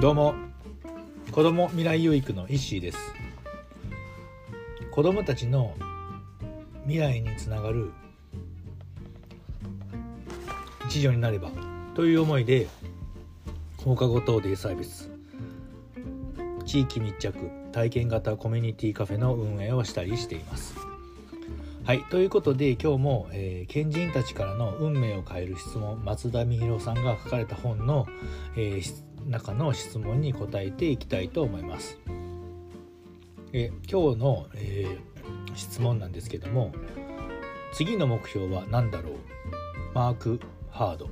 どうも。子ども未来養育の石井です。子どもたちの未来につながる一助になればという思いで放課後等デイサービス地域密着体験型コミュニティカフェの運営をしたりしています。はいということで今日も、えー、賢人たちからの運命を変える質問松田美弘さんが書かれた本の、えー、中の質問に答えていきたいと思います。え今日の、えー、質問なんですけども次の目標は何だろう？マーク・ハード、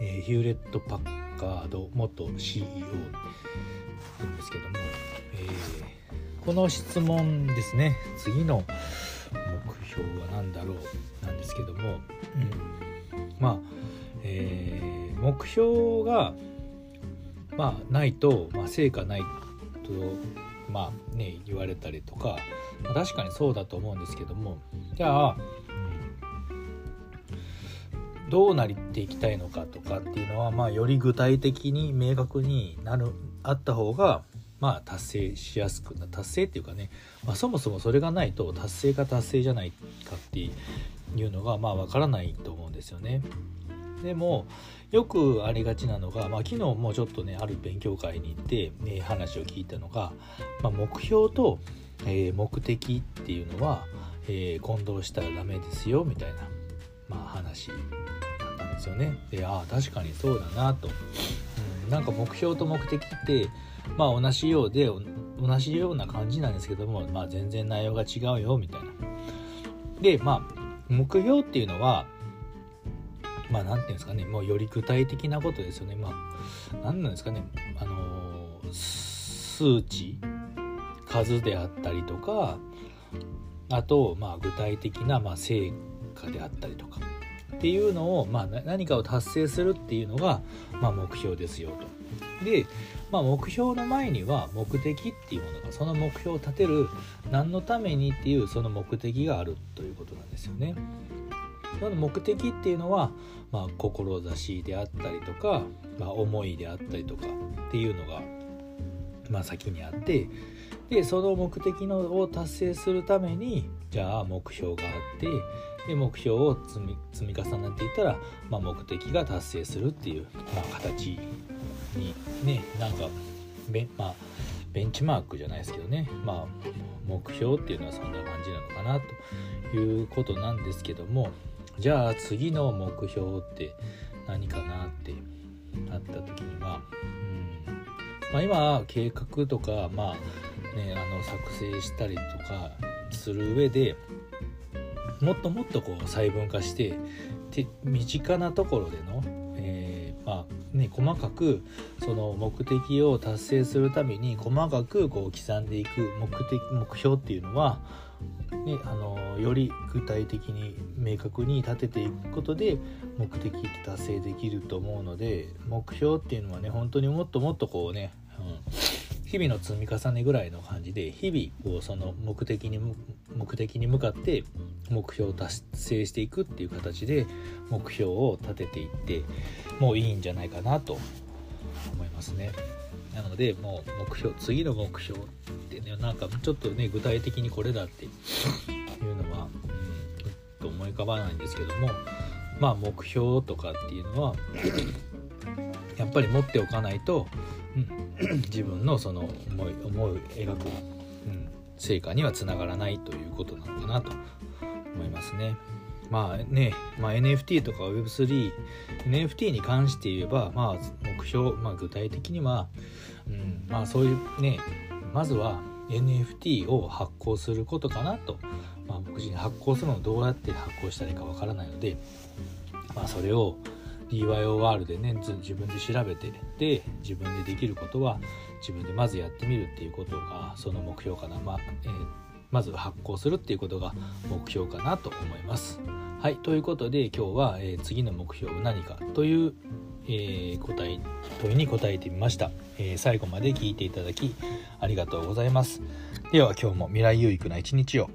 えー、ヒューレット・パッカード元 CEO なんですけども、えー、この質問ですね。次の目標は何だろうなんですけども、うん、まあ、えー、目標がまあないと、まあ、成果ないとまあね言われたりとか、まあ、確かにそうだと思うんですけどもじゃあ、どうなりっていきたいのかとかっていうのは、まあ、より具体的に明確になるあった方がまあ達成しやすくな達成っていうかね、まあ、そもそもそれがないと達成か達成じゃないかっていうのがまあ分からないと思うんですよね。でもよくありがちなのが、まあ、昨日もちょっとねある勉強会に行って、ね、話を聞いたのが、まあ、目標と、えー、目的っていうのは、えー、混同したらダメですよみたいな、まあ、話だったんですよね。でああ確かにそうだなと、うん。なんか目標と目的ってまあ同じようで同じような感じなんですけども、まあ、全然内容が違うよみたいな。でまあ目標っていうのはまあ何て言うんですかねもうより具体的なことですよねまあ何なんですかねあの数値数であったりとかあとまあ具体的なまあ成果であったりとかっていうのを、まあ、何かを達成するっていうのが、まあ、目標ですよと。で、まあ、目標の前には目的っていうものがその目標を立てる何のためにっていうその目的があるということなんですよね。その目的っていうのは、まあ、志であったりとか、まあ、思いであったりとかっていうのが、まあ、先にあってでその目的のを達成するためにじゃあ目標があってで目標を積み積み重ねていったら、まあ、目的が達成するっていう、まあ、形にねなんかべ、まあ、ベンチマークじゃないですけどね、まあ、目標っていうのはそんな感じなのかなということなんですけどもじゃあ次の目標って何かなってなった時には、うん。まあ、今計画とか、まあね、あの作成したりとかする上でもっともっとこう細分化してて身近なところでの、えー、まあね、細かくその目的を達成するために細かくこう刻んでいく目的目標っていうのはね、あのより具体的に明確に立てていくことで目的って達成できると思うので目標っていうのはね本当にもっともっとこうね、うん、日々の積み重ねぐらいの感じで日々こうその目的に目的に向かって目標を達成していくっていう形で目標を立てていってもういいんじゃないかなと思いますね。なのでもう目標次の目標ってねなんかちょっとね具体的にこれだっていうのは、うん、と思い浮かばないんですけどもまあ目標とかっていうのはやっぱり持っておかないと、うん、自分のその思い思い描く、うん、成果にはつながらないということなのかなと思いますね。まあね、まあ、NFT とか Web3、NFT に関して言えば、まあ、目標、まあ、具体的には、うん、まあそういうね、まずは NFT を発行することかなと、まあ、僕自身発行するのをどうやって発行したらいいかわからないので、まあ、それを DYOR でね自分で調べてで自分でできることは自分でまずやってみるっていうことがその目標かな、まあえー、まず発行するっていうことが目標かなと思います。はいということで今日は、えー、次の目標は何かという、えー、答え問いに答えてみました、えー、最後まで聞いていただきありがとうございます。では今日も未来有益な一日を。